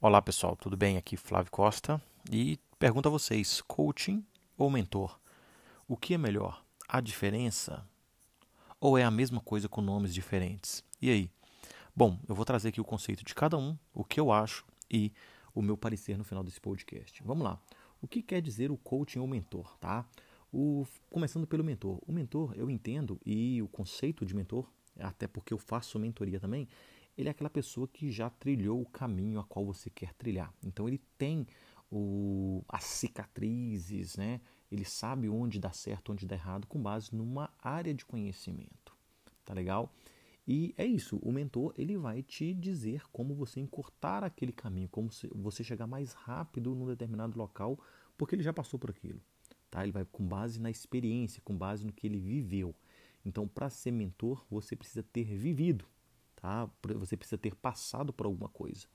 Olá pessoal, tudo bem? Aqui Flávio Costa e pergunto a vocês: coaching ou mentor? O que é melhor? A diferença? Ou é a mesma coisa com nomes diferentes? E aí? Bom, eu vou trazer aqui o conceito de cada um, o que eu acho e o meu parecer no final desse podcast. Vamos lá. O que quer dizer o coaching ou mentor, tá? O, começando pelo mentor. O mentor, eu entendo, e o conceito de mentor, até porque eu faço mentoria também, ele é aquela pessoa que já trilhou o caminho a qual você quer trilhar. Então ele tem o, as cicatrizes, né? Ele sabe onde dá certo, onde dá errado, com base numa área de conhecimento. Tá legal? E é isso, o mentor ele vai te dizer como você encurtar aquele caminho, como você chegar mais rápido num determinado local, porque ele já passou por aquilo. Tá? Ele vai com base na experiência, com base no que ele viveu. Então, para ser mentor, você precisa ter vivido, tá? Você precisa ter passado por alguma coisa.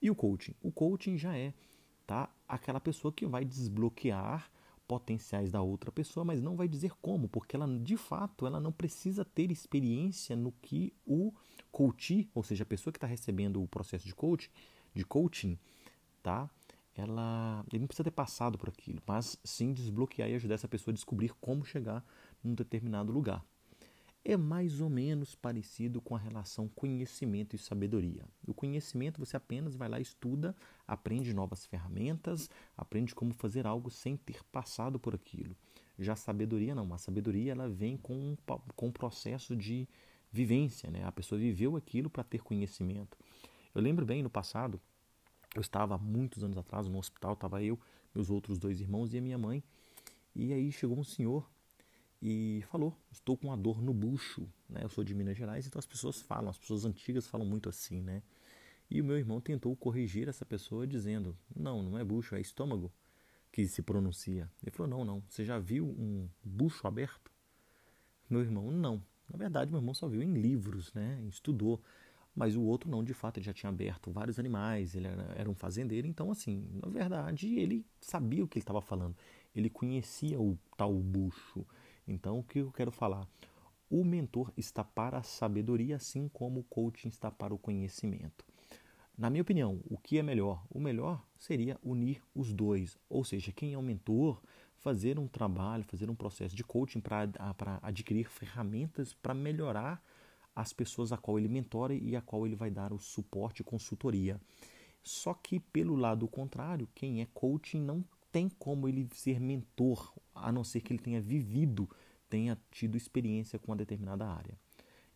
E o coaching? O coaching já é, tá? Aquela pessoa que vai desbloquear potenciais da outra pessoa, mas não vai dizer como, porque ela de fato ela não precisa ter experiência no que o coach, ou seja, a pessoa que está recebendo o processo de coach, de coaching, tá? Ela, ele não precisa ter passado por aquilo, mas sim desbloquear e ajudar essa pessoa a descobrir como chegar num determinado lugar é mais ou menos parecido com a relação conhecimento e sabedoria. O conhecimento você apenas vai lá, estuda, aprende novas ferramentas, aprende como fazer algo sem ter passado por aquilo. Já a sabedoria não, a sabedoria ela vem com, com um processo de vivência, né? A pessoa viveu aquilo para ter conhecimento. Eu lembro bem no passado, eu estava muitos anos atrás no hospital, estava eu, meus outros dois irmãos e a minha mãe, e aí chegou um senhor e falou: Estou com uma dor no bucho. Né? Eu sou de Minas Gerais, então as pessoas falam, as pessoas antigas falam muito assim, né? E o meu irmão tentou corrigir essa pessoa dizendo: Não, não é bucho, é estômago que se pronuncia. Ele falou: Não, não. Você já viu um bucho aberto? Meu irmão: Não. Na verdade, meu irmão só viu em livros, né? Estudou. Mas o outro não, de fato, ele já tinha aberto vários animais, ele era, era um fazendeiro, então, assim, na verdade, ele sabia o que ele estava falando. Ele conhecia o tal bucho. Então, o que eu quero falar? O mentor está para a sabedoria, assim como o coaching está para o conhecimento. Na minha opinião, o que é melhor? O melhor seria unir os dois, ou seja, quem é o mentor, fazer um trabalho, fazer um processo de coaching para adquirir ferramentas para melhorar as pessoas a qual ele mentora e a qual ele vai dar o suporte e consultoria. Só que pelo lado contrário, quem é coaching não tem como ele ser mentor, a não ser que ele tenha vivido, tenha tido experiência com uma determinada área.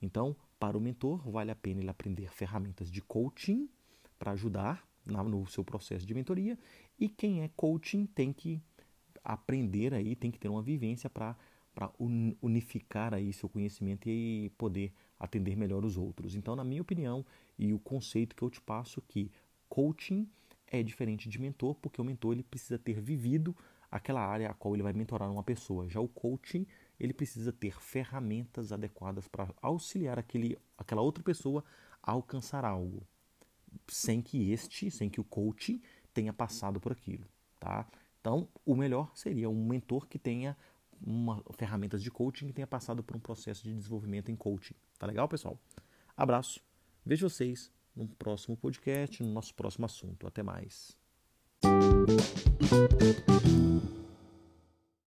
Então, para o mentor, vale a pena ele aprender ferramentas de coaching para ajudar no seu processo de mentoria, e quem é coaching tem que aprender aí, tem que ter uma vivência para unificar aí seu conhecimento e poder atender melhor os outros. Então, na minha opinião, e o conceito que eu te passo que coaching é diferente de mentor, porque o mentor ele precisa ter vivido aquela área a qual ele vai mentorar uma pessoa. Já o coaching, ele precisa ter ferramentas adequadas para auxiliar aquele, aquela outra pessoa a alcançar algo, sem que este, sem que o coach tenha passado por aquilo, tá? Então, o melhor seria um mentor que tenha uma ferramentas de coaching que tenha passado por um processo de desenvolvimento em coaching. Tá legal, pessoal? Abraço. Vejo vocês no próximo podcast, no nosso próximo assunto. Até mais.